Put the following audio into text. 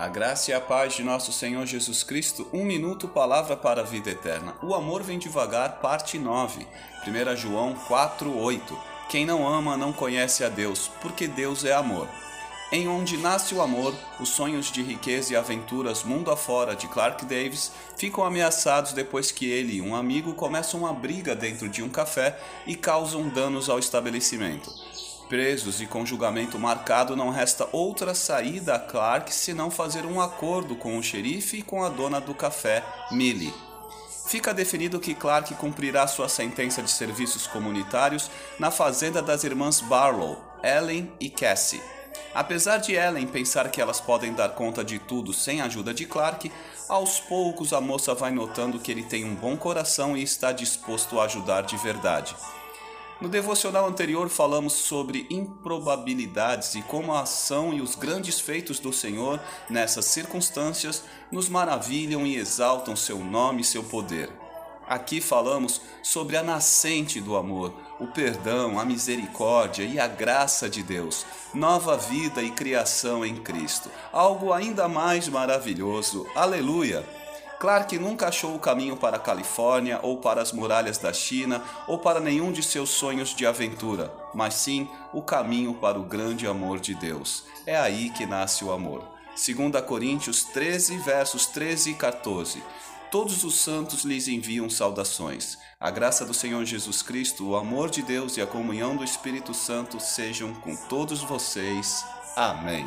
A graça e a paz de nosso Senhor Jesus Cristo, um minuto, palavra para a vida eterna. O amor vem devagar, parte 9, 1 João 4, 8. Quem não ama não conhece a Deus, porque Deus é amor. Em Onde Nasce o Amor, os sonhos de riqueza e aventuras mundo afora de Clark Davis ficam ameaçados depois que ele e um amigo começam uma briga dentro de um café e causam danos ao estabelecimento. Presos e com julgamento marcado, não resta outra saída a Clark senão fazer um acordo com o xerife e com a dona do café, Millie. Fica definido que Clark cumprirá sua sentença de serviços comunitários na fazenda das irmãs Barlow, Ellen e Cassie. Apesar de Ellen pensar que elas podem dar conta de tudo sem a ajuda de Clark, aos poucos a moça vai notando que ele tem um bom coração e está disposto a ajudar de verdade. No devocional anterior falamos sobre improbabilidades e como a ação e os grandes feitos do Senhor nessas circunstâncias nos maravilham e exaltam seu nome e seu poder. Aqui falamos sobre a nascente do amor, o perdão, a misericórdia e a graça de Deus, nova vida e criação em Cristo, algo ainda mais maravilhoso. Aleluia! Clark nunca achou o caminho para a Califórnia ou para as muralhas da China ou para nenhum de seus sonhos de aventura, mas sim o caminho para o grande amor de Deus. É aí que nasce o amor. 2 Coríntios 13, versos 13 e 14. Todos os santos lhes enviam saudações. A graça do Senhor Jesus Cristo, o amor de Deus e a comunhão do Espírito Santo sejam com todos vocês. Amém.